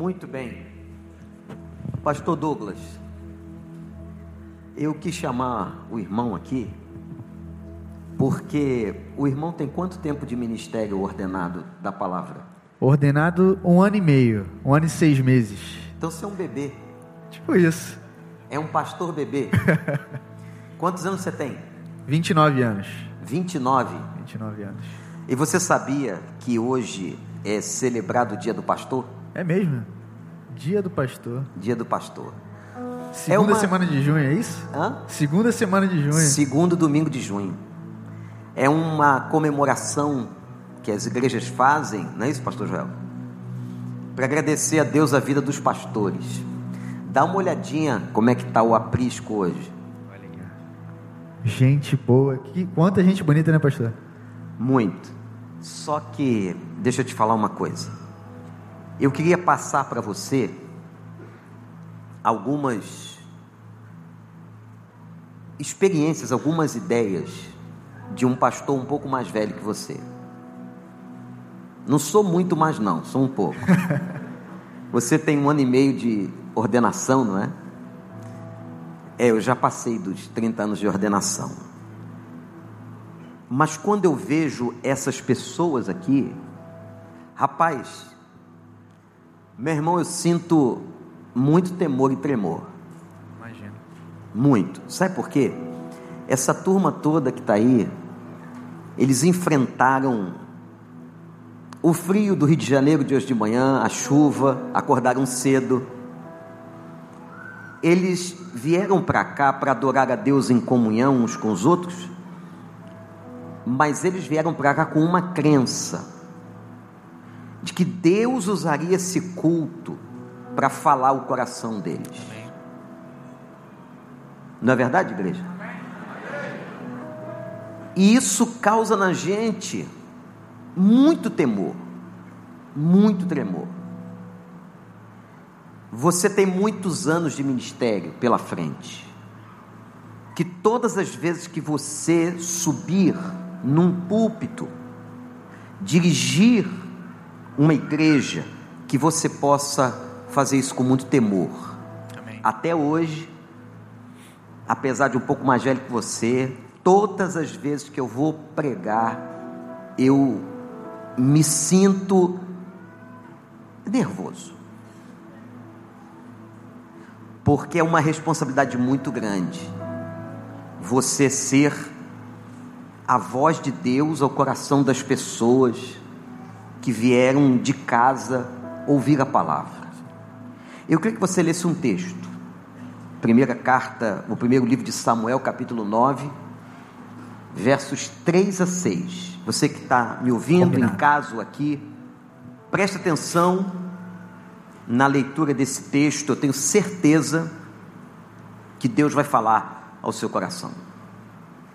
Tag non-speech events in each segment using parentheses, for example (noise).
Muito bem. Pastor Douglas, eu quis chamar o irmão aqui, porque o irmão tem quanto tempo de ministério ordenado da palavra? Ordenado um ano e meio, um ano e seis meses. Então você é um bebê. Tipo isso. É um pastor bebê. (laughs) Quantos anos você tem? 29 anos. 29. 29 anos. E você sabia que hoje é celebrado o Dia do Pastor? É mesmo? Dia do pastor. Dia do Pastor. Segunda uma- semana de junho, é isso? Hã? Segunda semana de junho. Segundo domingo de junho. É uma comemoração que as igrejas fazem, não é isso, pastor Joel? Para agradecer a Deus a vida dos pastores. Dá uma olhadinha como é que está o aprisco hoje. Gente boa. Que, quanta gente bonita, né, pastor? Muito. Só que, deixa eu te falar uma coisa. Eu queria passar para você algumas experiências, algumas ideias de um pastor um pouco mais velho que você. Não sou muito mais, não, sou um pouco. (laughs) Você tem um ano e meio de ordenação, não é? É, eu já passei dos 30 anos de ordenação. Mas quando eu vejo essas pessoas aqui, rapaz, meu irmão, eu sinto muito temor e tremor. Imagina. Muito. Sabe por quê? Essa turma toda que está aí, eles enfrentaram o frio do Rio de Janeiro de hoje de manhã, a chuva, acordaram cedo. Eles vieram para cá para adorar a Deus em comunhão uns com os outros, mas eles vieram para cá com uma crença de que Deus usaria esse culto para falar o coração deles. Não é verdade, igreja? E isso causa na gente muito temor, muito tremor. Você tem muitos anos de ministério pela frente. Que todas as vezes que você subir num púlpito, dirigir uma igreja, que você possa fazer isso com muito temor. Amém. Até hoje, apesar de um pouco mais velho que você, todas as vezes que eu vou pregar, eu me sinto nervoso. Porque é uma responsabilidade muito grande você ser a voz de Deus ao coração das pessoas que vieram de casa ouvir a palavra. Eu queria que você lesse um texto. Primeira carta, o primeiro livro de Samuel, capítulo 9, versos 3 a 6. Você que está me ouvindo Combinado. em casa aqui, preste atenção na leitura desse texto. Eu tenho certeza que Deus vai falar ao seu coração.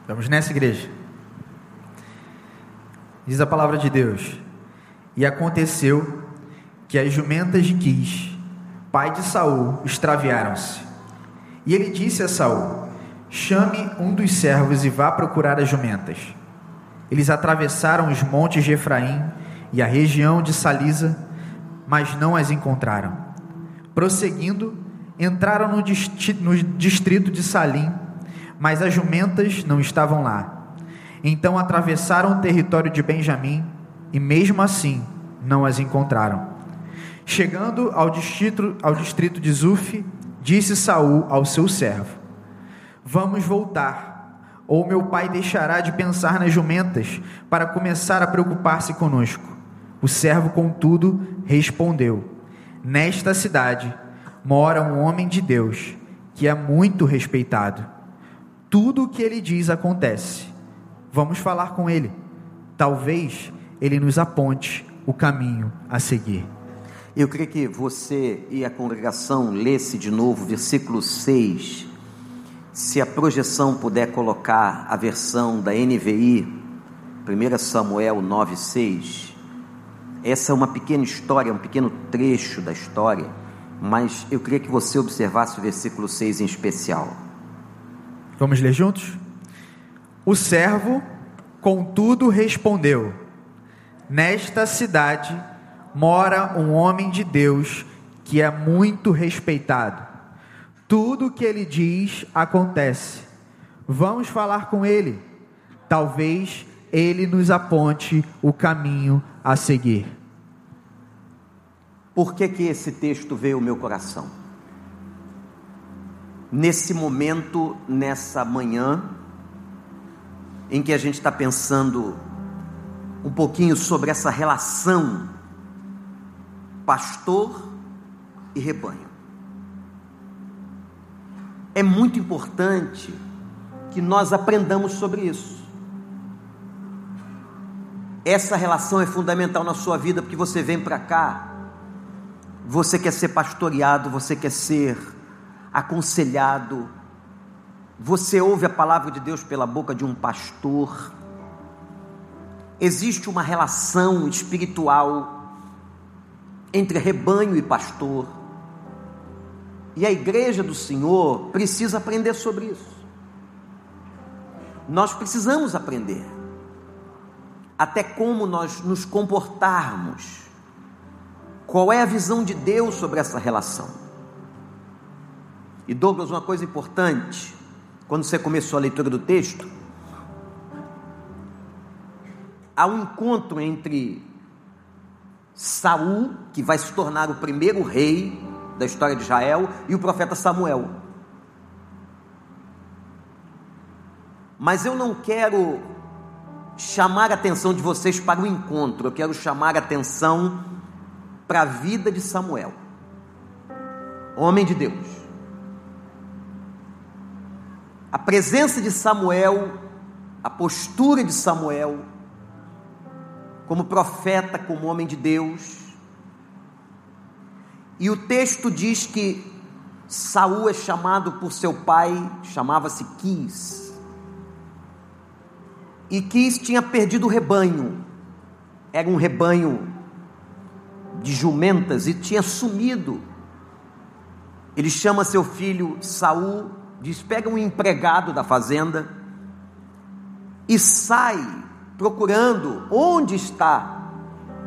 Vamos nessa, igreja. Diz a palavra de Deus. E aconteceu que as jumentas de Quis, pai de Saul, extraviaram-se. E ele disse a Saul: Chame um dos servos e vá procurar as jumentas. Eles atravessaram os montes de Efraim e a região de Salisa, mas não as encontraram. Prosseguindo, entraram no, distrito de Salim, mas as jumentas não estavam lá. Então atravessaram o território de Benjamim e, mesmo assim, não as encontraram. Chegando ao distrito, ao distrito de Zuf, disse Saul ao seu servo: Vamos voltar, ou meu pai deixará de pensar nas jumentas para começar a preocupar-se conosco. O servo, contudo, respondeu: Nesta cidade mora um homem de Deus que é muito respeitado. Tudo o que ele diz acontece. Vamos falar com ele. Talvez ele nos aponte o caminho a seguir. Eu queria que você e a congregação lesse de novo o versículo 6. Se a projeção puder colocar a versão da NVI, 1 Samuel 9,6. Essa é uma pequena história, um pequeno trecho da história, mas eu queria que você observasse o versículo 6 em especial. Vamos ler juntos? O servo, contudo, respondeu: Nesta cidade mora um homem de Deus que é muito respeitado. Tudo o que ele diz acontece. Vamos falar com ele. Talvez ele nos aponte o caminho a seguir. Por que, que esse texto veio ao meu coração? Nesse momento, nessa manhã, em que a gente está pensando um pouquinho sobre essa relação pastor e rebanho. É muito importante que nós aprendamos sobre isso. Essa relação é fundamental na sua vida porque você vem para cá, você quer ser pastoreado, você quer ser aconselhado, você ouve a palavra de Deus pela boca de um pastor. Existe uma relação espiritual entre rebanho e pastor. E a igreja do Senhor precisa aprender sobre isso. Nós precisamos aprender até como nós nos comportarmos. Qual é a visão de Deus sobre essa relação? E Douglas, uma coisa importante, quando você começou a leitura do texto, há um encontro entre Saul, que vai se tornar o primeiro rei da história de Israel, e o profeta Samuel. Mas eu não quero chamar a atenção de vocês para o encontro, eu quero chamar a atenção para a vida de Samuel, homem de Deus. A presença de Samuel, a postura de Samuel, como profeta, como homem de Deus. E o texto diz que Saul é chamado por seu pai, chamava-se Quis e Quis tinha perdido o rebanho. Era um rebanho de jumentas e tinha sumido. Ele chama seu filho Saul, diz: pega um empregado da fazenda e sai procurando onde está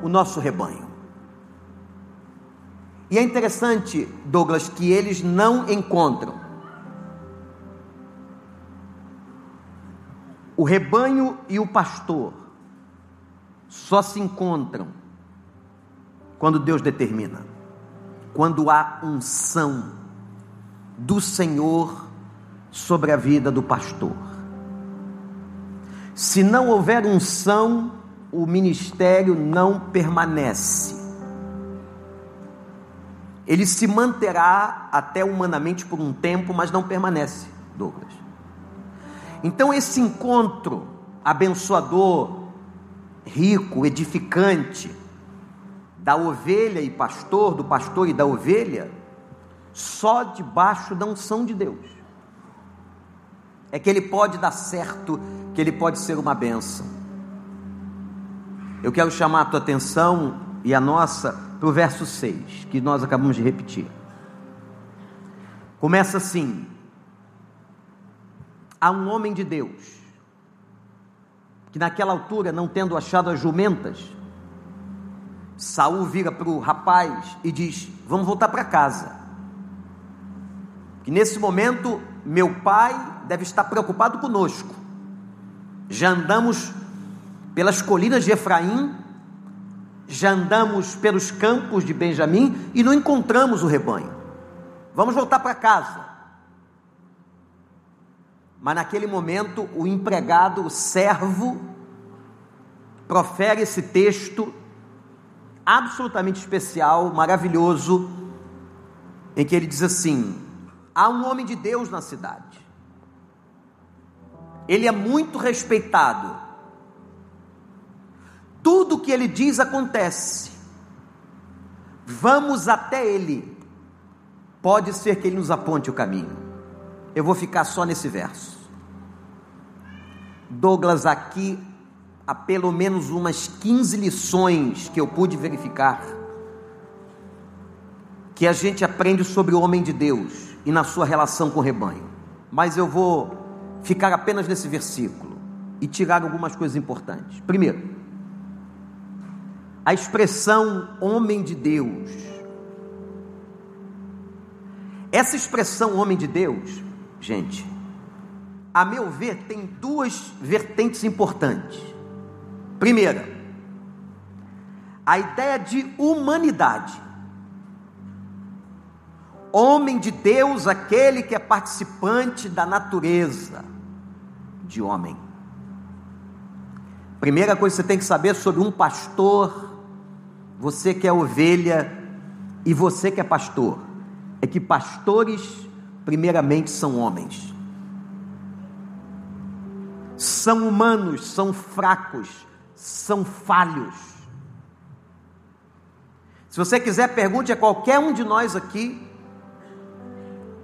o nosso rebanho. E é interessante, Douglas, que eles não encontram. O rebanho e o pastor só se encontram quando Deus determina, quando há unção do Senhor sobre a vida do pastor. Se não houver unção, o ministério não permanece. Ele se manterá até humanamente por um tempo, mas não permanece, Douglas. Então, esse encontro abençoador, rico, edificante, da ovelha e pastor, do pastor e da ovelha, só debaixo da unção de Deus. É que ele pode dar certo, que ele pode ser uma benção. Eu quero chamar a tua atenção e a nossa para o verso 6, que nós acabamos de repetir. Começa assim: a um homem de Deus, que naquela altura, não tendo achado as jumentas, Saul vira para o rapaz e diz: Vamos voltar para casa. Que nesse momento meu pai deve estar preocupado conosco. Já andamos pelas colinas de Efraim, já andamos pelos campos de Benjamim e não encontramos o rebanho. Vamos voltar para casa. Mas naquele momento, o empregado, o servo, profere esse texto absolutamente especial, maravilhoso, em que ele diz assim: há um homem de Deus na cidade, ele é muito respeitado, tudo que ele diz acontece, vamos até ele, pode ser que ele nos aponte o caminho. Eu vou ficar só nesse verso. Douglas, aqui há pelo menos umas 15 lições que eu pude verificar que a gente aprende sobre o homem de Deus e na sua relação com o rebanho. Mas eu vou ficar apenas nesse versículo e tirar algumas coisas importantes. Primeiro, a expressão homem de Deus Essa expressão homem de Deus, gente, a meu ver, tem duas vertentes importantes. Primeira, a ideia de humanidade. Homem de Deus, aquele que é participante da natureza de homem. Primeira coisa que você tem que saber sobre um pastor, você que é ovelha e você que é pastor, é que pastores, primeiramente, são homens. São humanos, são fracos, são falhos. Se você quiser, pergunte a qualquer um de nós aqui,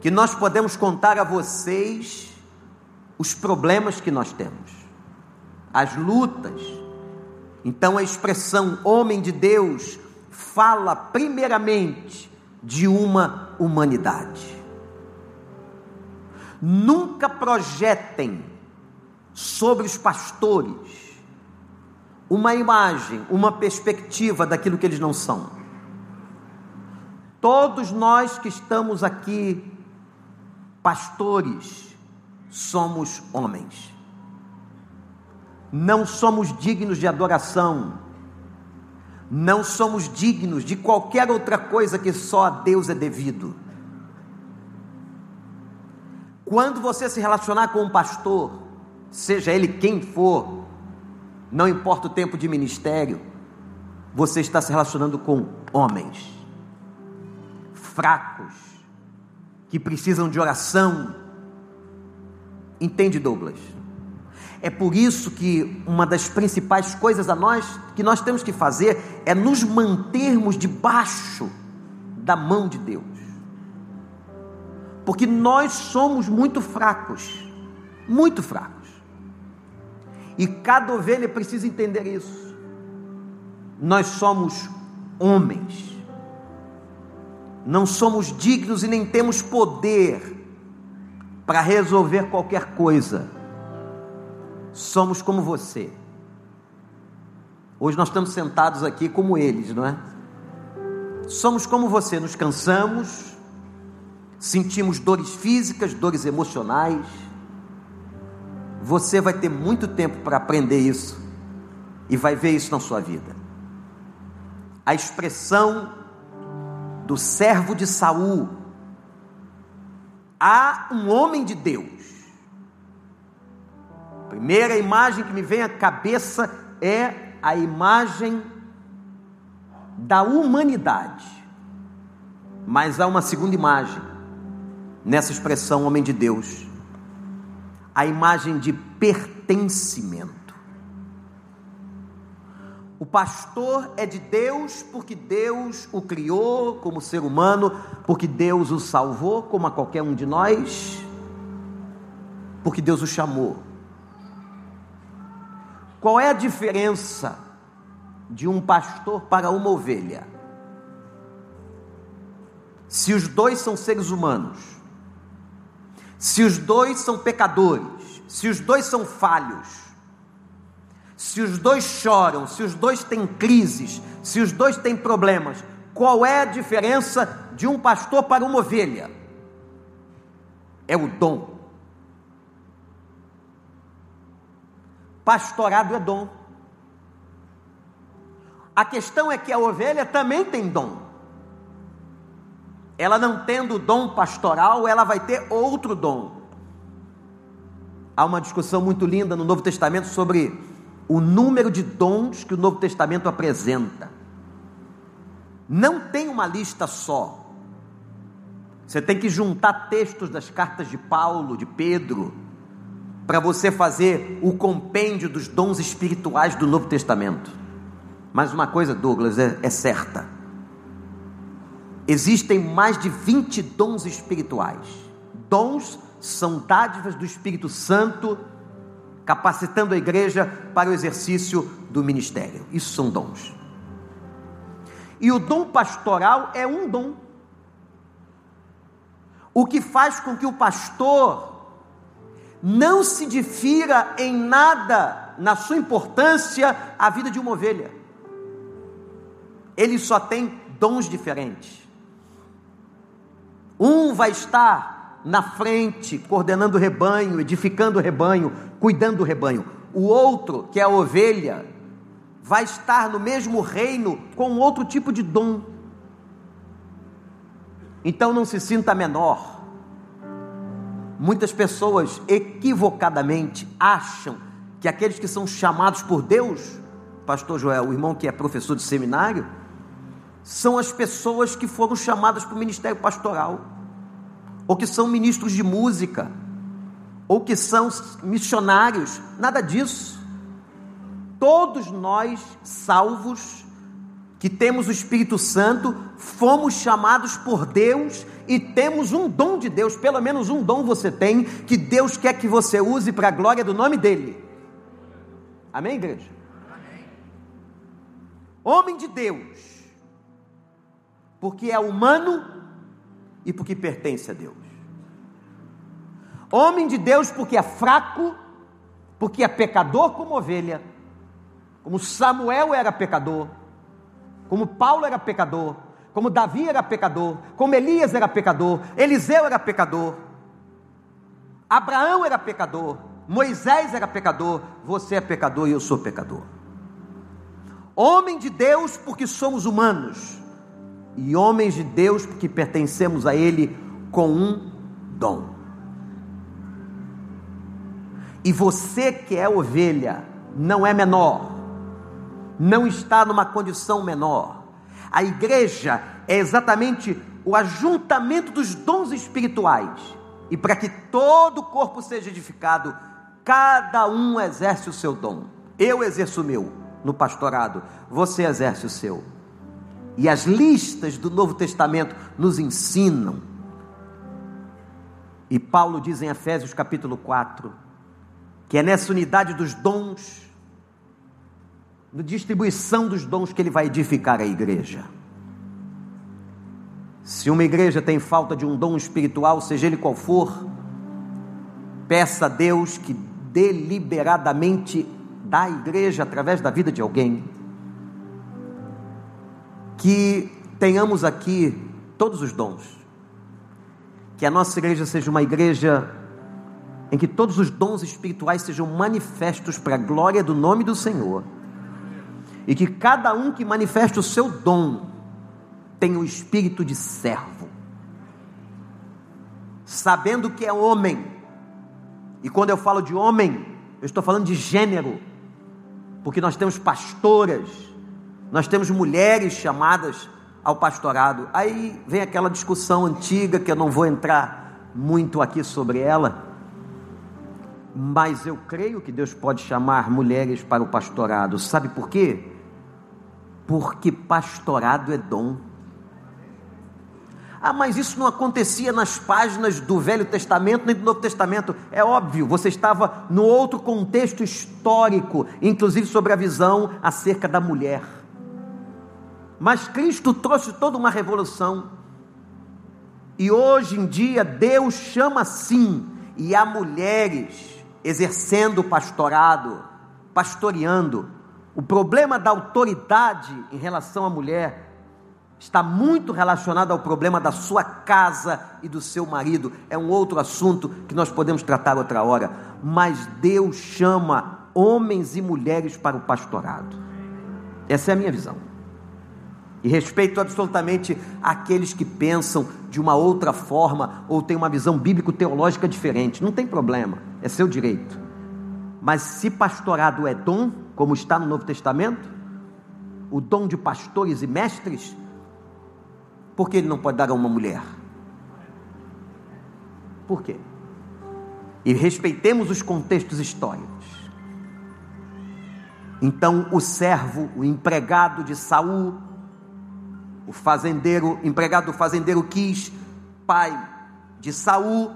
que nós podemos contar a vocês os problemas que nós temos, as lutas. Então a expressão homem de Deus fala primeiramente de uma humanidade. Nunca projetem sobre os pastores uma imagem, uma perspectiva daquilo que eles não são. Todos nós que estamos aqui pastores, somos homens. Não somos dignos de adoração, não somos dignos de qualquer outra coisa que só a Deus é devido. Quando você se relacionar com um pastor, seja ele quem for, não importa o tempo de ministério, você está se relacionando com homens fracos, que precisam de oração. Entende, Douglas? É por isso que uma das principais coisas a nós que nós temos que fazer é nos mantermos debaixo da mão de Deus. Porque nós somos muito fracos, muito fracos. E cada ovelha precisa entender isso. Nós somos homens não somos dignos e nem temos poder para resolver qualquer coisa. Somos como você. Hoje nós estamos sentados aqui como eles, não é? Somos como você, nos cansamos, sentimos dores físicas, dores emocionais. Você vai ter muito tempo para aprender isso e vai ver isso na sua vida. A expressão do servo de Saul, há um homem de Deus. A primeira imagem que me vem à cabeça é a imagem da humanidade. Mas há uma segunda imagem nessa expressão homem de Deus. A imagem de pertencimento. O pastor é de Deus porque Deus o criou como ser humano, porque Deus o salvou, como a qualquer um de nós, porque Deus o chamou. Qual é a diferença de um pastor para uma ovelha? Se os dois são seres humanos, se os dois são pecadores, se os dois são falhos, se os dois choram, se os dois têm crises, se os dois têm problemas, qual é a diferença de um pastor para uma ovelha? É o dom. Pastorado é dom. A questão é que a ovelha também tem dom. Ela não tendo dom pastoral, ela vai ter outro dom. Há uma discussão muito linda no Novo Testamento sobre o número de dons que o Novo Testamento apresenta. Não tem uma lista só. Você tem que juntar textos das cartas de Paulo, de Pedro, para você fazer o compêndio dos dons espirituais do Novo Testamento. Mas uma coisa, Douglas, é, é certa: existem mais de 20 dons espirituais. Dons são dádivas do Espírito Santo capacitando a igreja para o exercício do ministério. Isso são dons. E o dom pastoral é um dom. O que faz com que o pastor não se difira em nada na sua importância à vida de uma ovelha. Ele só tem dons diferentes. Um vai estar na frente, coordenando o rebanho, edificando o rebanho, cuidando do rebanho. O outro, que é a ovelha, vai estar no mesmo reino com outro tipo de dom. Então não se sinta menor. Muitas pessoas equivocadamente acham que aqueles que são chamados por Deus, Pastor Joel, o irmão que é professor de seminário, são as pessoas que foram chamadas para o ministério pastoral, ou que são ministros de música, ou que são missionários, nada disso. Todos nós, salvos, que temos o Espírito Santo, fomos chamados por Deus e temos um dom de Deus, pelo menos um dom você tem, que Deus quer que você use para a glória do nome dEle. Amém, igreja? Amém. Homem de Deus, porque é humano e porque pertence a Deus. Homem de Deus porque é fraco, porque é pecador como ovelha, como Samuel era pecador, como Paulo era pecador, como Davi era pecador, como Elias era pecador, Eliseu era pecador, Abraão era pecador, Moisés era pecador, você é pecador e eu sou pecador. Homem de Deus porque somos humanos, e homens de Deus porque pertencemos a Ele com um dom. E você que é ovelha, não é menor, não está numa condição menor a igreja é exatamente o ajuntamento dos dons espirituais. E para que todo o corpo seja edificado, cada um exerce o seu dom. Eu exerço o meu no pastorado, você exerce o seu. E as listas do Novo Testamento nos ensinam. E Paulo diz em Efésios capítulo 4 que é nessa unidade dos dons na distribuição dos dons que ele vai edificar a igreja. Se uma igreja tem falta de um dom espiritual, seja ele qual for, peça a Deus que deliberadamente dá à igreja através da vida de alguém. Que tenhamos aqui todos os dons. Que a nossa igreja seja uma igreja em que todos os dons espirituais sejam manifestos para a glória do nome do Senhor. E que cada um que manifeste o seu dom tenha o espírito de servo, sabendo que é homem, e quando eu falo de homem, eu estou falando de gênero, porque nós temos pastoras, nós temos mulheres chamadas ao pastorado. Aí vem aquela discussão antiga que eu não vou entrar muito aqui sobre ela, mas eu creio que Deus pode chamar mulheres para o pastorado. Sabe por quê? porque pastorado é dom. Ah, mas isso não acontecia nas páginas do Velho Testamento nem do Novo Testamento. É óbvio, você estava no outro contexto histórico, inclusive sobre a visão acerca da mulher. Mas Cristo trouxe toda uma revolução. E hoje em dia Deus chama sim, e há mulheres exercendo o pastorado, pastoreando, o problema da autoridade em relação à mulher está muito relacionado ao problema da sua casa e do seu marido. É um outro assunto que nós podemos tratar outra hora. Mas Deus chama homens e mulheres para o pastorado. Essa é a minha visão. E respeito absolutamente aqueles que pensam de uma outra forma ou têm uma visão bíblico-teológica diferente. Não tem problema, é seu direito. Mas se pastorado é dom, como está no Novo Testamento, o dom de pastores e mestres, por que ele não pode dar a uma mulher? Por quê? E respeitemos os contextos históricos. Então, o servo, o empregado de Saul, o fazendeiro, empregado do fazendeiro quis, pai de Saul,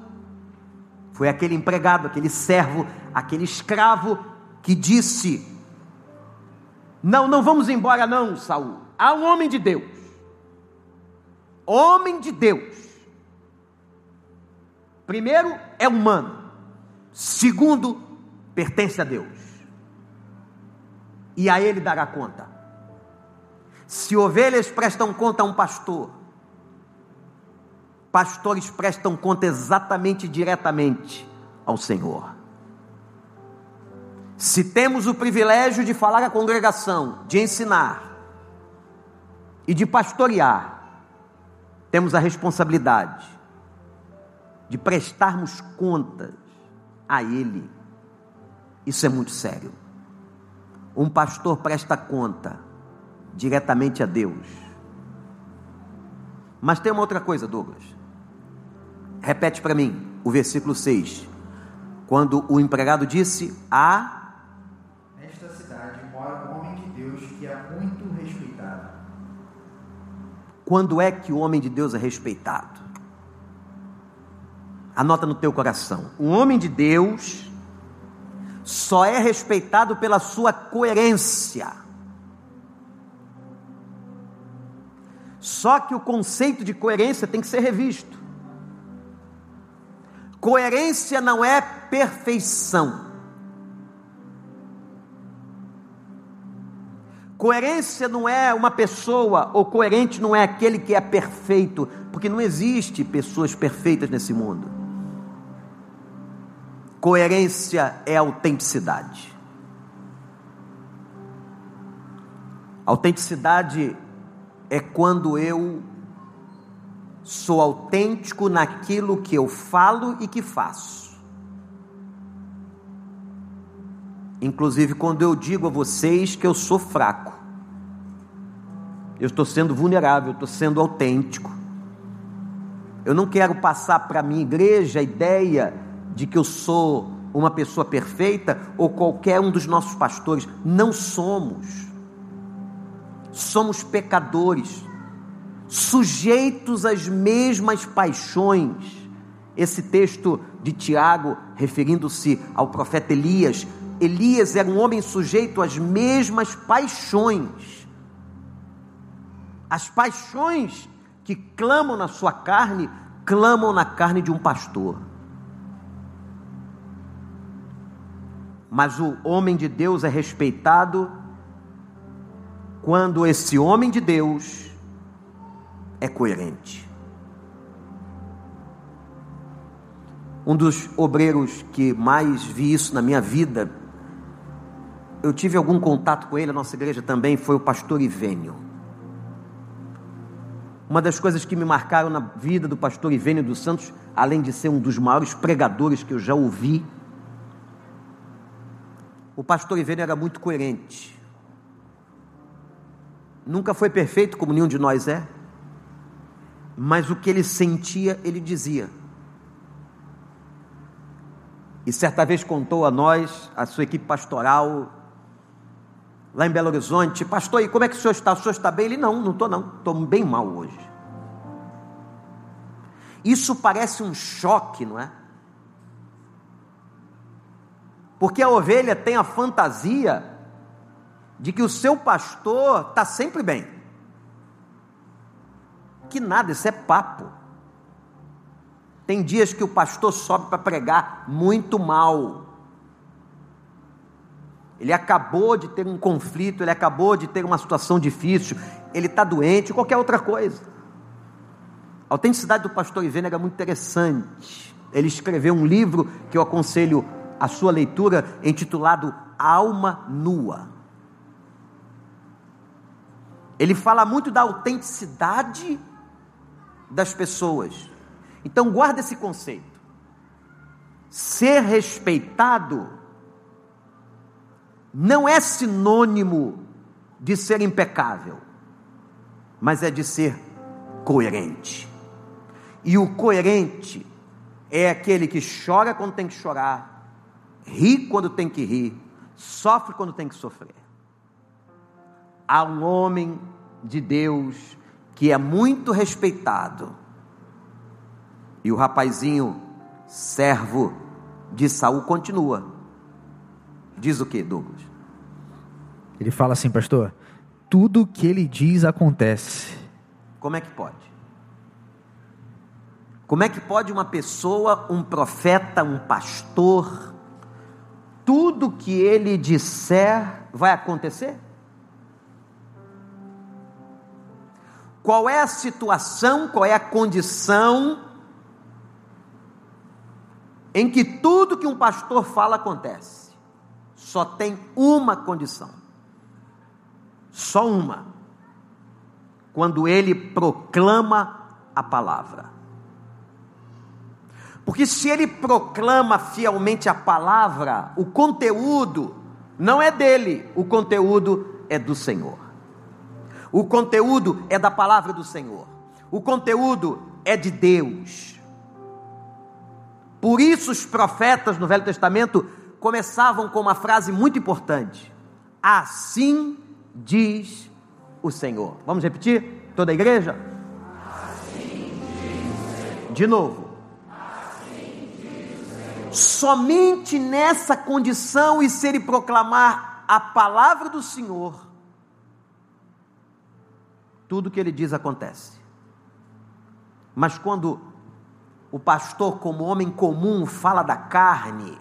foi aquele empregado, aquele servo, aquele escravo que disse: Não, não vamos embora, não, Saul. Há um homem de Deus. Homem de Deus. Primeiro, é humano. Segundo, pertence a Deus. E a ele dará conta. Se ovelhas prestam conta a um pastor, pastores prestam conta exatamente diretamente ao Senhor. Se temos o privilégio de falar à congregação, de ensinar e de pastorear, temos a responsabilidade de prestarmos contas a Ele. Isso é muito sério. Um pastor presta conta diretamente a Deus. Mas tem uma outra coisa, Douglas. Repete para mim o versículo 6. Quando o empregado disse: A. Nesta cidade mora um homem de Deus que é muito respeitado. Quando é que o homem de Deus é respeitado? Anota no teu coração. O homem de Deus só é respeitado pela sua coerência. Só que o conceito de coerência tem que ser revisto. Coerência não é perfeição. Coerência não é uma pessoa, ou coerente não é aquele que é perfeito, porque não existe pessoas perfeitas nesse mundo. Coerência é autenticidade. Autenticidade é quando eu sou autêntico naquilo que eu falo e que faço. Inclusive quando eu digo a vocês que eu sou fraco. Eu estou sendo vulnerável, eu estou sendo autêntico. Eu não quero passar para a minha igreja a ideia de que eu sou uma pessoa perfeita ou qualquer um dos nossos pastores. Não somos. Somos pecadores, sujeitos às mesmas paixões. Esse texto de Tiago, referindo-se ao profeta Elias, Elias era um homem sujeito às mesmas paixões. As paixões que clamam na sua carne, clamam na carne de um pastor. Mas o homem de Deus é respeitado quando esse homem de Deus é coerente. Um dos obreiros que mais vi isso na minha vida, eu tive algum contato com ele, a nossa igreja também, foi o pastor Ivênio. Uma das coisas que me marcaram na vida do pastor Ivênio dos Santos, além de ser um dos maiores pregadores que eu já ouvi, o pastor Ivênio era muito coerente. Nunca foi perfeito como nenhum de nós é, mas o que ele sentia, ele dizia. E certa vez contou a nós, a sua equipe pastoral, lá em Belo Horizonte, pastor, e como é que o senhor está? O senhor está bem? Ele, não, não estou não, estou bem mal hoje. Isso parece um choque, não é? Porque a ovelha tem a fantasia de que o seu pastor está sempre bem. Que nada, isso é papo. Tem dias que o pastor sobe para pregar muito mal. Ele acabou de ter um conflito, ele acabou de ter uma situação difícil, ele está doente, qualquer outra coisa. A autenticidade do pastor Ivênia é muito interessante. Ele escreveu um livro que eu aconselho a sua leitura, intitulado Alma Nua. Ele fala muito da autenticidade das pessoas. Então guarda esse conceito. Ser respeitado não é sinônimo de ser impecável, mas é de ser coerente. E o coerente é aquele que chora quando tem que chorar, ri quando tem que rir, sofre quando tem que sofrer. Há um homem de Deus que é muito respeitado. E o rapazinho, servo de Saul, continua. Diz o que, Douglas? Ele fala assim, pastor: tudo que ele diz acontece. Como é que pode? Como é que pode uma pessoa, um profeta, um pastor, tudo que ele disser vai acontecer? Qual é a situação, qual é a condição em que tudo que um pastor fala acontece. Só tem uma condição. Só uma. Quando ele proclama a palavra. Porque se ele proclama fielmente a palavra, o conteúdo não é dele, o conteúdo é do Senhor. O conteúdo é da palavra do Senhor. O conteúdo é de Deus. Por isso os profetas no Velho Testamento começavam com uma frase muito importante: Assim diz o Senhor. Vamos repetir? Toda a igreja? Assim De novo. Somente nessa condição e se ele proclamar a palavra do Senhor, tudo que ele diz acontece. Mas quando o pastor, como homem comum, fala da carne,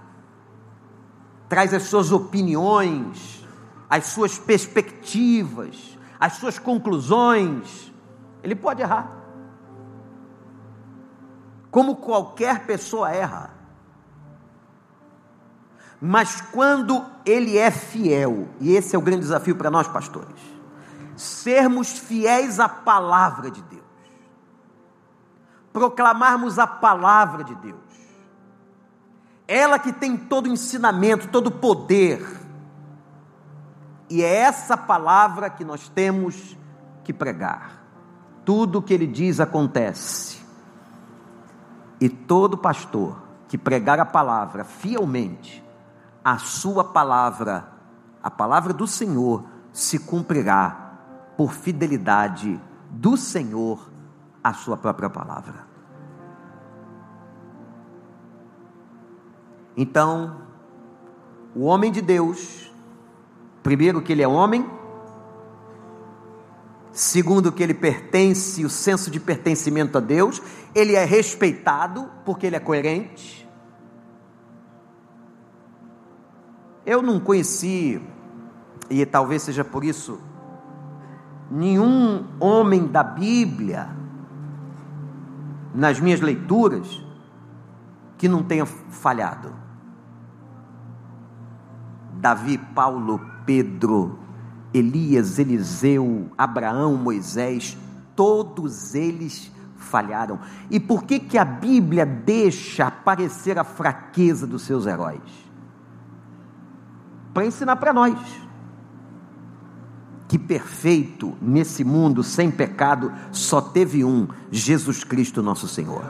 traz as suas opiniões, as suas perspectivas, as suas conclusões, ele pode errar. Como qualquer pessoa erra. Mas quando ele é fiel, e esse é o grande desafio para nós pastores, sermos fiéis à palavra de Deus, proclamarmos a palavra de Deus, ela que tem todo o ensinamento, todo o poder, e é essa palavra que nós temos que pregar. Tudo o que ele diz acontece. E todo pastor que pregar a palavra fielmente, a sua palavra, a palavra do Senhor, se cumprirá por fidelidade do Senhor à sua própria palavra. Então, o homem de Deus, primeiro que ele é homem, segundo que ele pertence, o senso de pertencimento a Deus, ele é respeitado porque ele é coerente. Eu não conheci, e talvez seja por isso nenhum homem da Bíblia, nas minhas leituras, que não tenha falhado. Davi, Paulo, Pedro, Elias, Eliseu, Abraão, Moisés, todos eles falharam. E por que que a Bíblia deixa aparecer a fraqueza dos seus heróis? Para ensinar para nós que perfeito nesse mundo sem pecado só teve um, Jesus Cristo nosso Senhor.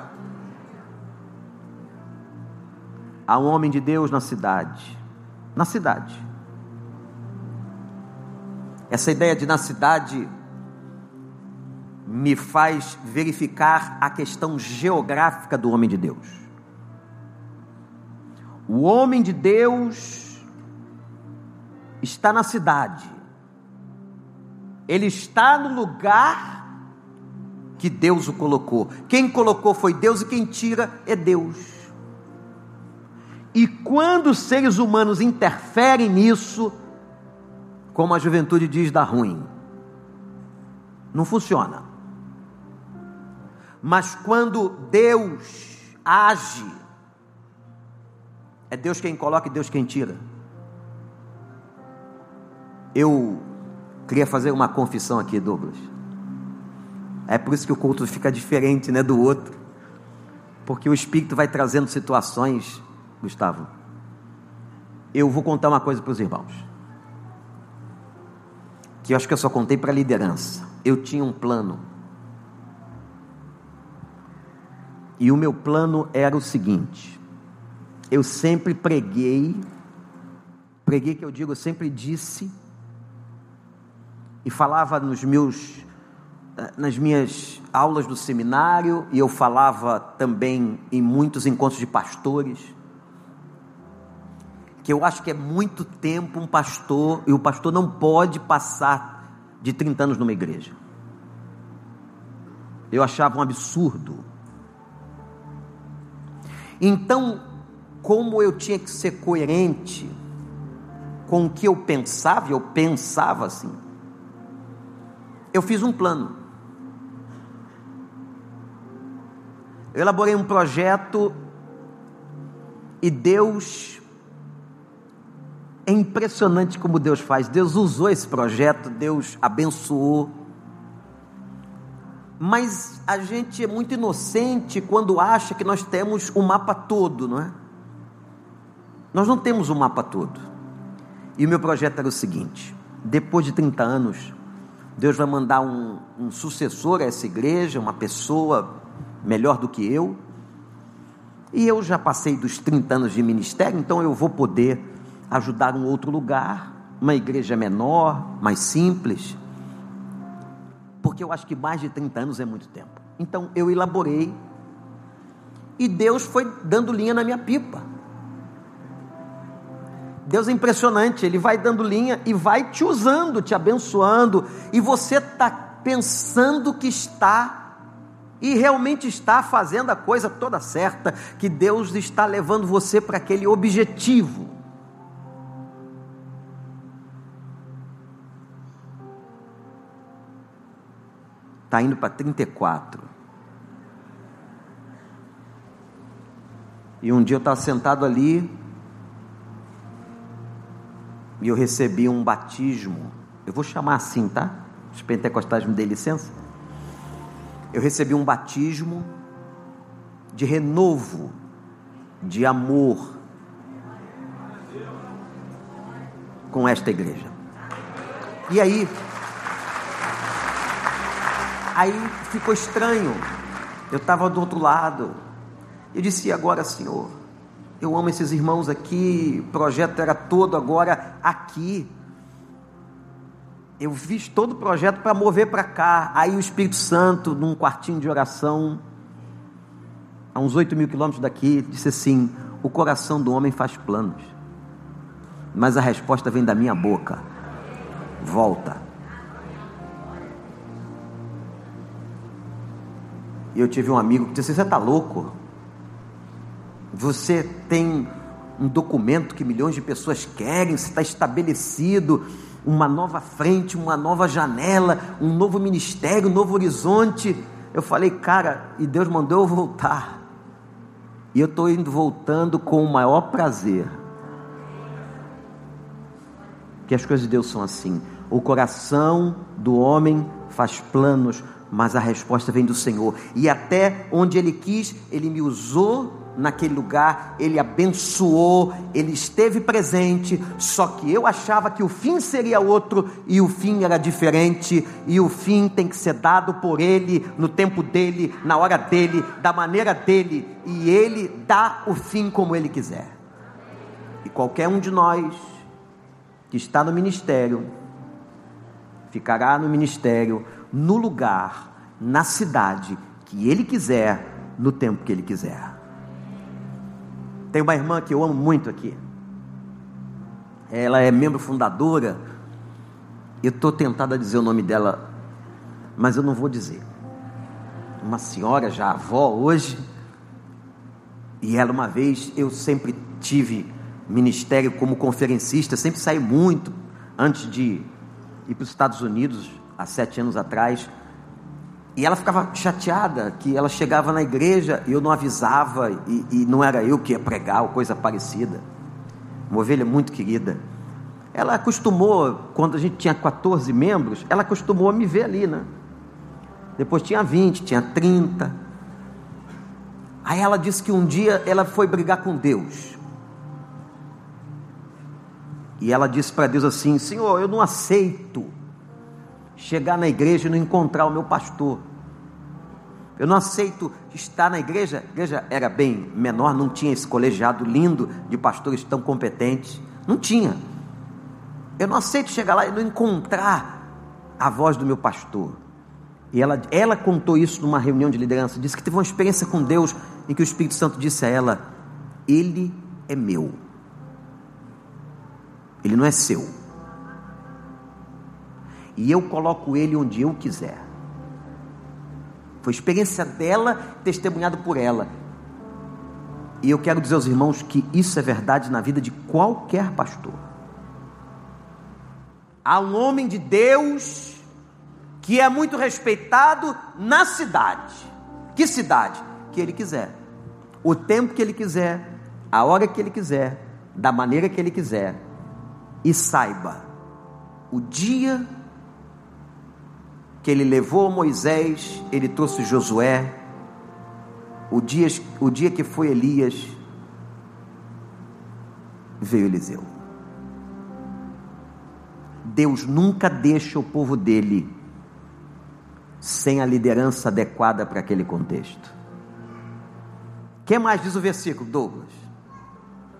Há um homem de Deus na cidade, na cidade. Essa ideia de na cidade me faz verificar a questão geográfica do homem de Deus. O homem de Deus está na cidade ele está no lugar que Deus o colocou. Quem colocou foi Deus e quem tira é Deus. E quando os seres humanos interferem nisso, como a juventude diz, dá ruim. Não funciona. Mas quando Deus age, é Deus quem coloca e Deus quem tira. Eu Queria fazer uma confissão aqui, Douglas. É por isso que o culto fica diferente, né, do outro. Porque o Espírito vai trazendo situações, Gustavo. Eu vou contar uma coisa para os irmãos. Que eu acho que eu só contei para a liderança. Eu tinha um plano. E o meu plano era o seguinte: eu sempre preguei, preguei que eu digo, eu sempre disse e falava nos meus eh, nas minhas aulas do seminário e eu falava também em muitos encontros de pastores que eu acho que é muito tempo um pastor e o pastor não pode passar de 30 anos numa igreja. Eu achava um absurdo. Então, como eu tinha que ser coerente com o que eu pensava, eu pensava assim, eu fiz um plano. Eu elaborei um projeto e Deus é impressionante como Deus faz. Deus usou esse projeto, Deus abençoou. Mas a gente é muito inocente quando acha que nós temos o mapa todo, não é? Nós não temos o mapa todo. E o meu projeto era o seguinte: depois de 30 anos, Deus vai mandar um, um sucessor a essa igreja, uma pessoa melhor do que eu. E eu já passei dos 30 anos de ministério, então eu vou poder ajudar um outro lugar, uma igreja menor, mais simples. Porque eu acho que mais de 30 anos é muito tempo. Então eu elaborei e Deus foi dando linha na minha pipa. Deus é impressionante, Ele vai dando linha e vai te usando, te abençoando, e você está pensando que está e realmente está fazendo a coisa toda certa, que Deus está levando você para aquele objetivo. Está indo para 34. E um dia eu estava sentado ali, e eu recebi um batismo. Eu vou chamar assim, tá? Os pentecostais me dêem licença. Eu recebi um batismo de renovo, de amor com esta igreja. E aí, aí ficou estranho. Eu estava do outro lado. Eu disse: agora, Senhor, eu amo esses irmãos aqui, o projeto era todo agora aqui. Eu fiz todo o projeto para mover para cá. Aí o Espírito Santo, num quartinho de oração, a uns oito mil quilômetros daqui, disse assim: O coração do homem faz planos, mas a resposta vem da minha boca. Volta. E eu tive um amigo que disse: Você está louco? Você tem um documento que milhões de pessoas querem, você está estabelecido, uma nova frente, uma nova janela, um novo ministério, um novo horizonte. Eu falei, cara, e Deus mandou eu voltar. E eu estou indo voltando com o maior prazer. Que as coisas de Deus são assim. O coração do homem faz planos, mas a resposta vem do Senhor. E até onde Ele quis, Ele me usou naquele lugar, ele abençoou, ele esteve presente, só que eu achava que o fim seria outro e o fim era diferente, e o fim tem que ser dado por ele, no tempo dele, na hora dele, da maneira dele, e ele dá o fim como ele quiser. E qualquer um de nós que está no ministério, ficará no ministério, no lugar, na cidade que ele quiser, no tempo que ele quiser. Tem uma irmã que eu amo muito aqui. Ela é membro fundadora. Eu estou tentado a dizer o nome dela, mas eu não vou dizer. Uma senhora já avó hoje. E ela uma vez, eu sempre tive ministério como conferencista, sempre saí muito antes de ir para os Estados Unidos, há sete anos atrás. E ela ficava chateada que ela chegava na igreja e eu não avisava e, e não era eu que ia pregar ou coisa parecida. Uma ovelha muito querida. Ela acostumou, quando a gente tinha 14 membros, ela acostumou a me ver ali, né? Depois tinha 20, tinha 30. Aí ela disse que um dia ela foi brigar com Deus. E ela disse para Deus assim: Senhor, eu não aceito chegar na igreja e não encontrar o meu pastor. Eu não aceito estar na igreja. A igreja era bem menor, não tinha esse colegiado lindo de pastores tão competentes. Não tinha. Eu não aceito chegar lá e não encontrar a voz do meu pastor. E ela, ela contou isso numa reunião de liderança. Disse que teve uma experiência com Deus em que o Espírito Santo disse a ela: Ele é meu. Ele não é seu e eu coloco ele onde eu quiser. Foi experiência dela, testemunhado por ela. E eu quero dizer aos irmãos que isso é verdade na vida de qualquer pastor. Há um homem de Deus que é muito respeitado na cidade. Que cidade? que ele quiser, o tempo que ele quiser, a hora que ele quiser, da maneira que ele quiser. E saiba, o dia que ele levou Moisés, ele trouxe Josué, o dia, o dia que foi Elias, veio Eliseu. Deus nunca deixa o povo dele sem a liderança adequada para aquele contexto. O que mais diz o versículo, Douglas?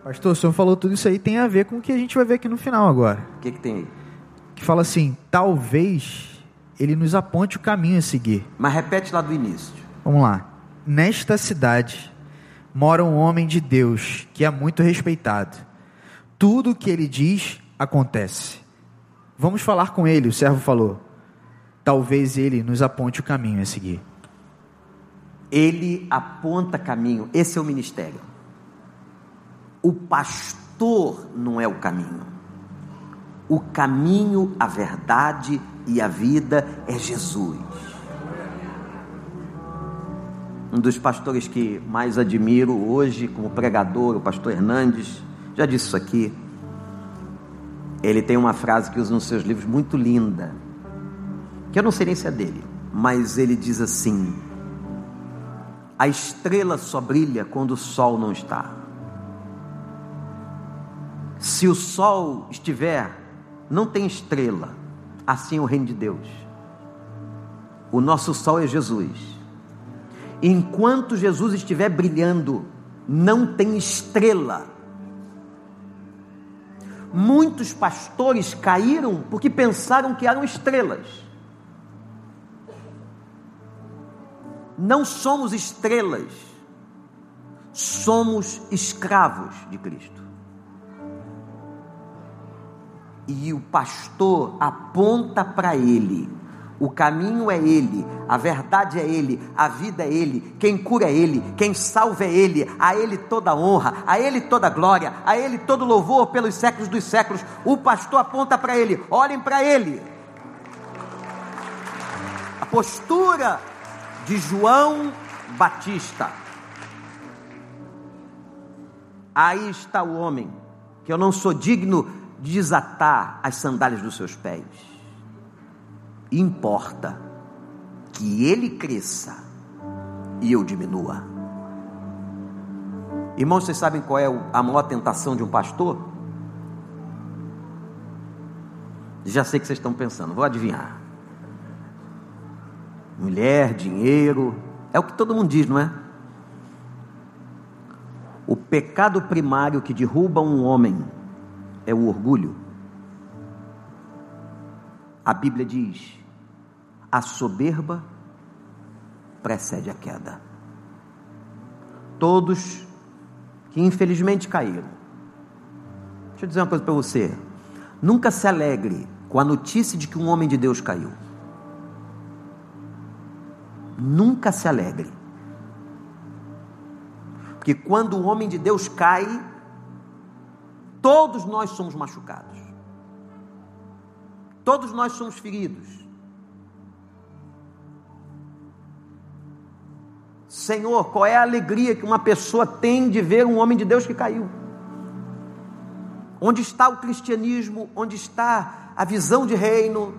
Pastor, o senhor falou tudo isso aí, tem a ver com o que a gente vai ver aqui no final agora. O que, que tem aí? Que fala assim: talvez ele nos aponte o caminho a seguir. Mas repete lá do início. Vamos lá. Nesta cidade mora um homem de Deus que é muito respeitado. Tudo o que ele diz acontece. Vamos falar com ele, o servo falou. Talvez ele nos aponte o caminho a seguir. Ele aponta caminho, esse é o ministério. O pastor não é o caminho. O caminho, a verdade e a vida é Jesus. Um dos pastores que mais admiro hoje como pregador, o pastor Hernandes, já disse isso aqui. Ele tem uma frase que usa nos seus livros muito linda, que eu não sei nem se é dele, mas ele diz assim: A estrela só brilha quando o sol não está. Se o sol estiver, não tem estrela. Assim é o reino de Deus. O nosso sol é Jesus. Enquanto Jesus estiver brilhando, não tem estrela. Muitos pastores caíram porque pensaram que eram estrelas. Não somos estrelas, somos escravos de Cristo. E o pastor aponta para ele o caminho é Ele, a verdade é Ele, a vida é Ele, quem cura é Ele, quem salva é Ele, a Ele toda honra, a Ele toda glória, a Ele todo louvor pelos séculos dos séculos. O pastor aponta para Ele, olhem para Ele. A postura de João Batista. Aí está o homem, que eu não sou digno desatar as sandálias dos seus pés importa que ele cresça e eu diminua. Irmãos, vocês sabem qual é a maior tentação de um pastor? Já sei que vocês estão pensando, vou adivinhar. Mulher, dinheiro, é o que todo mundo diz, não é? O pecado primário que derruba um homem é o orgulho. A Bíblia diz: a soberba precede a queda. Todos que infelizmente caíram. Deixa eu dizer uma coisa para você. Nunca se alegre com a notícia de que um homem de Deus caiu. Nunca se alegre. Porque quando o homem de Deus cai, todos nós somos machucados. Todos nós somos feridos. Senhor, qual é a alegria que uma pessoa tem de ver um homem de Deus que caiu? Onde está o cristianismo? Onde está a visão de reino?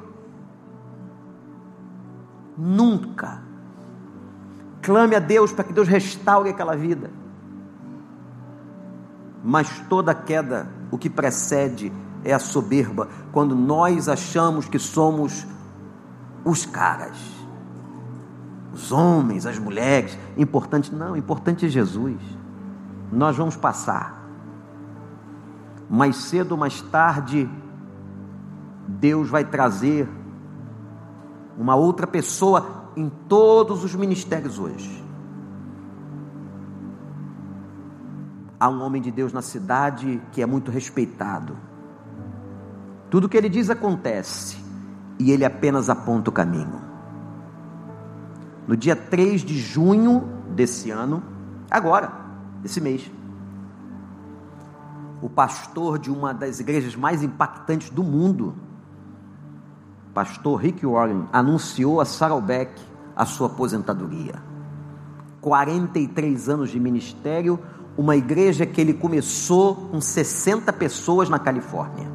Nunca. Clame a Deus para que Deus restaure aquela vida. Mas toda queda, o que precede é a soberba, quando nós achamos que somos os caras, os homens, as mulheres, importante não, importante é Jesus. Nós vamos passar. Mais cedo ou mais tarde, Deus vai trazer uma outra pessoa em todos os ministérios hoje. Há um homem de Deus na cidade que é muito respeitado tudo que ele diz acontece e ele apenas aponta o caminho. No dia 3 de junho desse ano, agora, desse mês, o pastor de uma das igrejas mais impactantes do mundo, pastor Rick Warren, anunciou a Sarah Beck a sua aposentadoria. 43 anos de ministério, uma igreja que ele começou com 60 pessoas na Califórnia.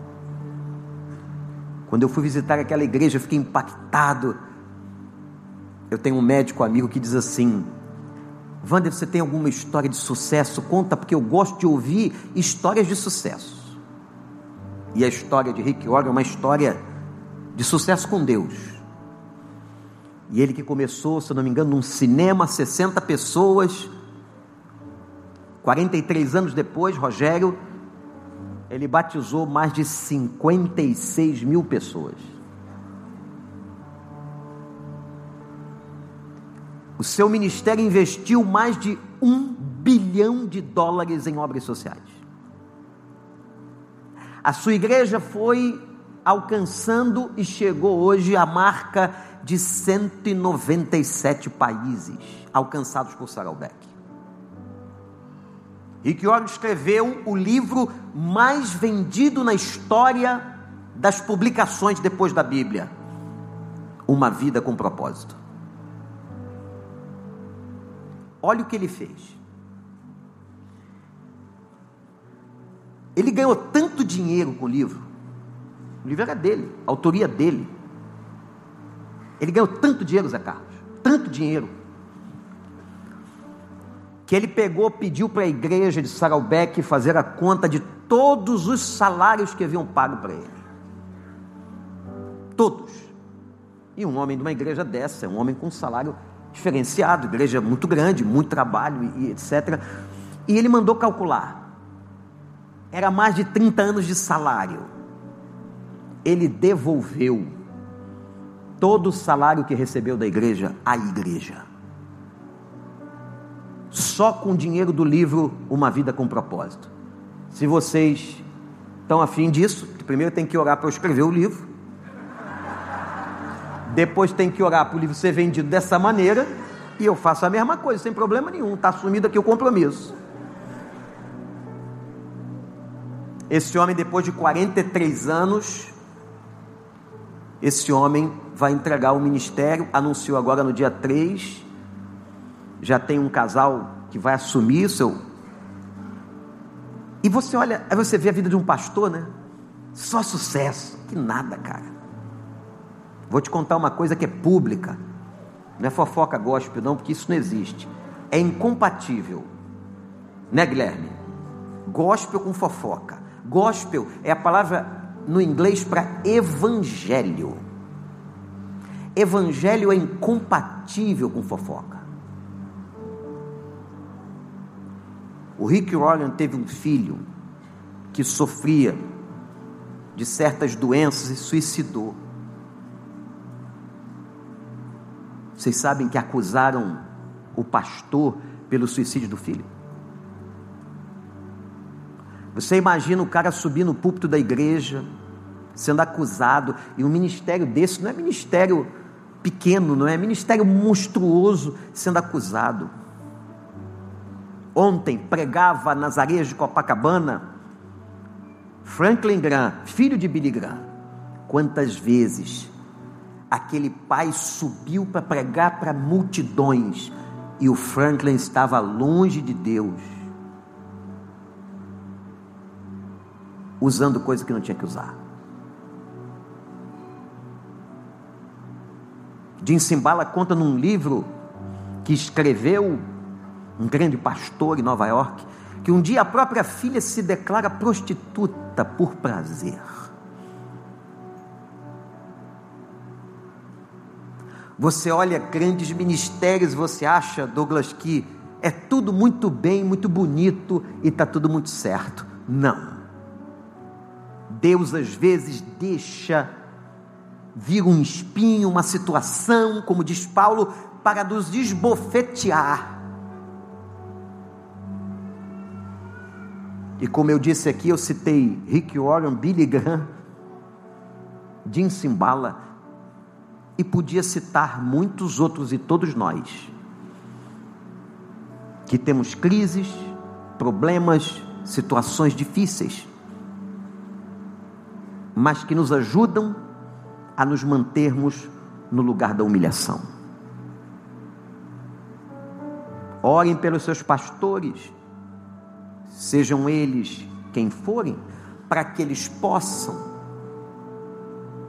Quando eu fui visitar aquela igreja, eu fiquei impactado. Eu tenho um médico amigo que diz assim: Wander, você tem alguma história de sucesso? Conta, porque eu gosto de ouvir histórias de sucesso. E a história de Rick Warren é uma história de sucesso com Deus. E ele que começou, se não me engano, num cinema, 60 pessoas. 43 anos depois, Rogério, ele batizou mais de 56 mil pessoas. O seu ministério investiu mais de um bilhão de dólares em obras sociais. A sua igreja foi alcançando e chegou hoje à marca de 197 países alcançados por Saralbeck. Warren escreveu o livro mais vendido na história das publicações depois da Bíblia, Uma Vida com Propósito. Olha o que ele fez. Ele ganhou tanto dinheiro com o livro, o livro era dele, a autoria dele. Ele ganhou tanto dinheiro, Zé Carlos, tanto dinheiro, que ele pegou, pediu para a igreja de Saraubeck fazer a conta de todos os salários que haviam pago para ele. Todos. E um homem de uma igreja dessa, um homem com um salário diferenciado, igreja muito grande, muito trabalho e, etc. E ele mandou calcular. Era mais de 30 anos de salário. Ele devolveu todo o salário que recebeu da igreja à igreja. Só com o dinheiro do livro Uma Vida com Propósito. Se vocês estão afim disso, primeiro tem que orar para eu escrever o livro. Depois tem que orar para o livro ser vendido dessa maneira. E eu faço a mesma coisa, sem problema nenhum. Está assumido aqui o compromisso. Esse homem, depois de 43 anos, esse homem vai entregar o ministério. Anunciou agora no dia 3. Já tem um casal que vai assumir seu. E você olha, aí você vê a vida de um pastor, né? Só sucesso. Que nada, cara. Vou te contar uma coisa que é pública. Não é fofoca gospel, não, porque isso não existe. É incompatível. Né, Guilherme? Gospel com fofoca. Gospel é a palavra no inglês para evangelho. Evangelho é incompatível com fofoca. O Rick Warren teve um filho que sofria de certas doenças e suicidou. Vocês sabem que acusaram o pastor pelo suicídio do filho? Você imagina o cara subir no púlpito da igreja, sendo acusado, e um ministério desse não é ministério pequeno, não é ministério monstruoso sendo acusado. Ontem pregava nas areias de Copacabana Franklin Graham, filho de Billy Graham. Quantas vezes aquele pai subiu para pregar para multidões e o Franklin estava longe de Deus, usando coisa que não tinha que usar. Jim Simbala conta num livro que escreveu um grande pastor em Nova York, que um dia a própria filha se declara prostituta por prazer. Você olha grandes ministérios, você acha, Douglas, que é tudo muito bem, muito bonito e está tudo muito certo. Não. Deus às vezes deixa vir um espinho, uma situação, como diz Paulo, para nos desbofetear. E como eu disse aqui, eu citei Rick Warren, Billy Graham, Jim Simbala, e podia citar muitos outros e todos nós, que temos crises, problemas, situações difíceis, mas que nos ajudam a nos mantermos no lugar da humilhação. Orem pelos seus pastores, sejam eles quem forem, para que eles possam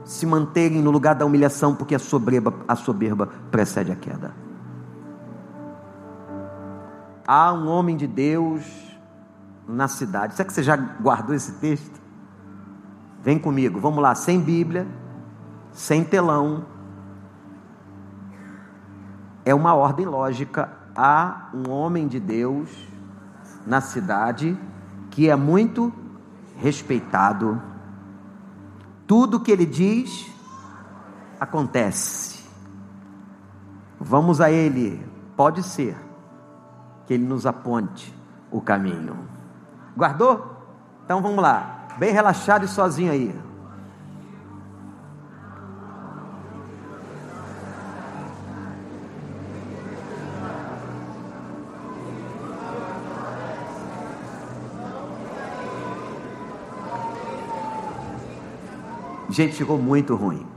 se manterem no lugar da humilhação, porque a soberba, a soberba precede a queda. Há um homem de Deus na cidade. Será que você já guardou esse texto? Vem comigo, vamos lá, sem Bíblia, sem telão. É uma ordem lógica. Há um homem de Deus na cidade que é muito respeitado tudo que ele diz acontece. Vamos a ele, pode ser que ele nos aponte o caminho. Guardou? Então vamos lá, bem relaxado e sozinho aí. Gente, ficou muito ruim.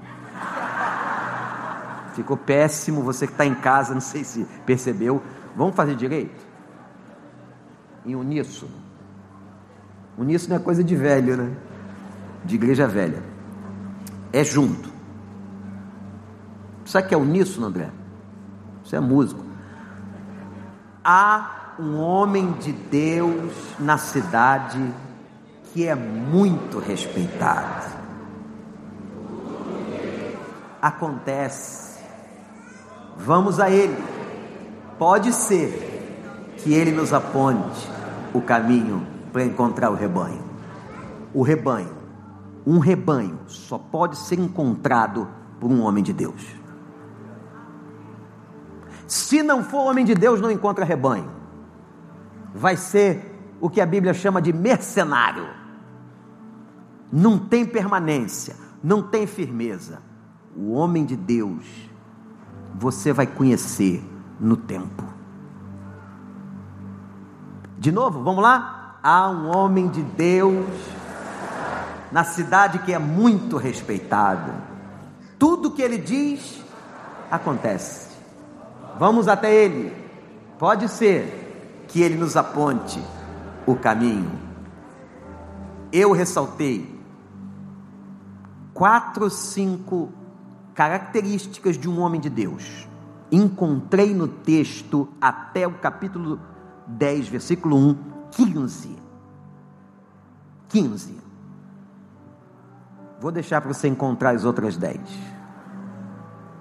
Ficou péssimo. Você que está em casa, não sei se percebeu. Vamos fazer direito? Em uníssono. Uníssono é coisa de velho, né? De igreja velha. É junto. Sabe o que é uníssono, André? Você é músico. Há um homem de Deus na cidade que é muito respeitado acontece. Vamos a Ele. Pode ser que Ele nos aponte o caminho para encontrar o rebanho. O rebanho, um rebanho, só pode ser encontrado por um homem de Deus. Se não for homem de Deus, não encontra rebanho. Vai ser o que a Bíblia chama de mercenário. Não tem permanência, não tem firmeza o homem de Deus, você vai conhecer no tempo. De novo, vamos lá? Há um homem de Deus na cidade que é muito respeitado. Tudo que ele diz acontece. Vamos até ele. Pode ser que ele nos aponte o caminho. Eu ressaltei quatro, cinco características de um homem de Deus. Encontrei no texto até o capítulo 10, versículo 1, 15. 15. Vou deixar para você encontrar as outras 10.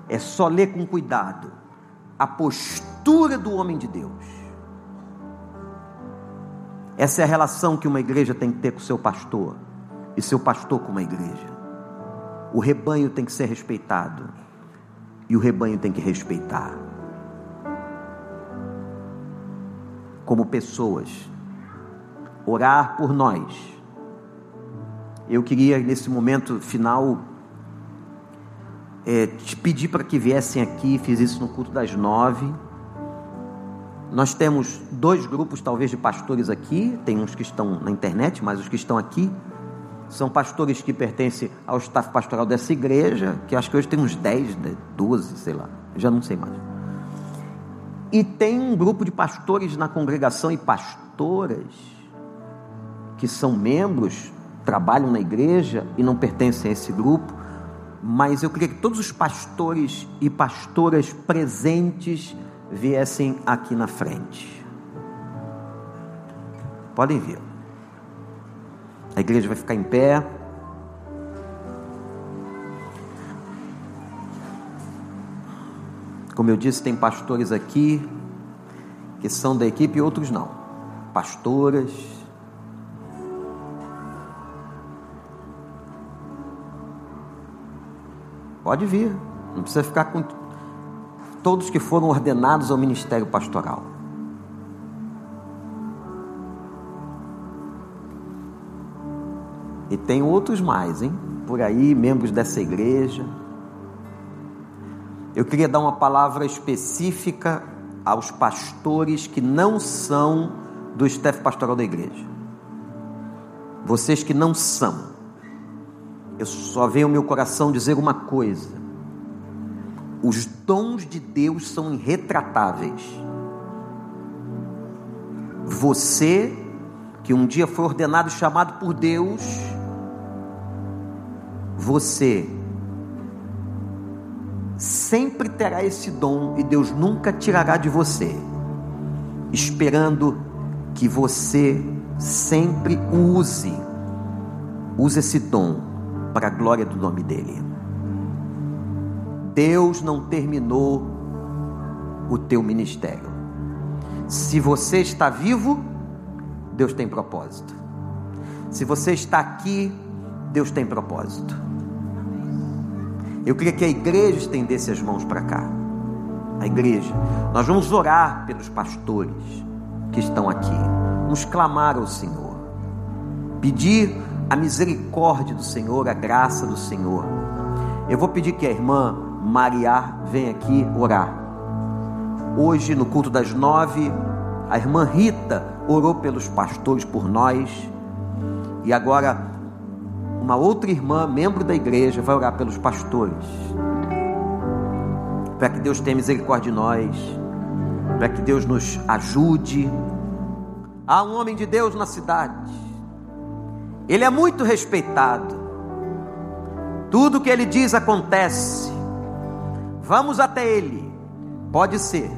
É só ler com cuidado a postura do homem de Deus. Essa é a relação que uma igreja tem que ter com seu pastor e seu pastor com uma igreja. O rebanho tem que ser respeitado. E o rebanho tem que respeitar. Como pessoas, orar por nós. Eu queria, nesse momento final, é, te pedir para que viessem aqui, fiz isso no culto das nove. Nós temos dois grupos, talvez, de pastores aqui, tem uns que estão na internet, mas os que estão aqui são pastores que pertencem ao staff pastoral dessa igreja, que acho que hoje tem uns 10, 12, sei lá, já não sei mais. E tem um grupo de pastores na congregação e pastoras que são membros, trabalham na igreja e não pertencem a esse grupo, mas eu queria que todos os pastores e pastoras presentes viessem aqui na frente. Podem vir. A igreja vai ficar em pé. Como eu disse, tem pastores aqui que são da equipe e outros não. Pastoras. Pode vir, não precisa ficar com todos que foram ordenados ao ministério pastoral. E tem outros mais, hein? Por aí, membros dessa igreja. Eu queria dar uma palavra específica aos pastores que não são do staff pastoral da igreja. Vocês que não são. Eu só venho ao meu coração dizer uma coisa. Os dons de Deus são irretratáveis. Você, que um dia foi ordenado e chamado por Deus, você sempre terá esse dom e Deus nunca tirará de você, esperando que você sempre use, use esse dom para a glória do nome dEle. Deus não terminou o teu ministério. Se você está vivo, Deus tem propósito. Se você está aqui, Deus tem propósito. Eu queria que a igreja estendesse as mãos para cá. A igreja. Nós vamos orar pelos pastores que estão aqui. Vamos clamar ao Senhor. Pedir a misericórdia do Senhor, a graça do Senhor. Eu vou pedir que a irmã Maria venha aqui orar. Hoje, no culto das nove, a irmã Rita orou pelos pastores por nós. E agora uma outra irmã, membro da igreja, vai orar pelos pastores. Para que Deus tenha misericórdia de nós, para que Deus nos ajude. Há um homem de Deus na cidade, ele é muito respeitado, tudo que ele diz acontece. Vamos até ele, pode ser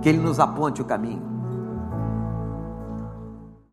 que ele nos aponte o caminho.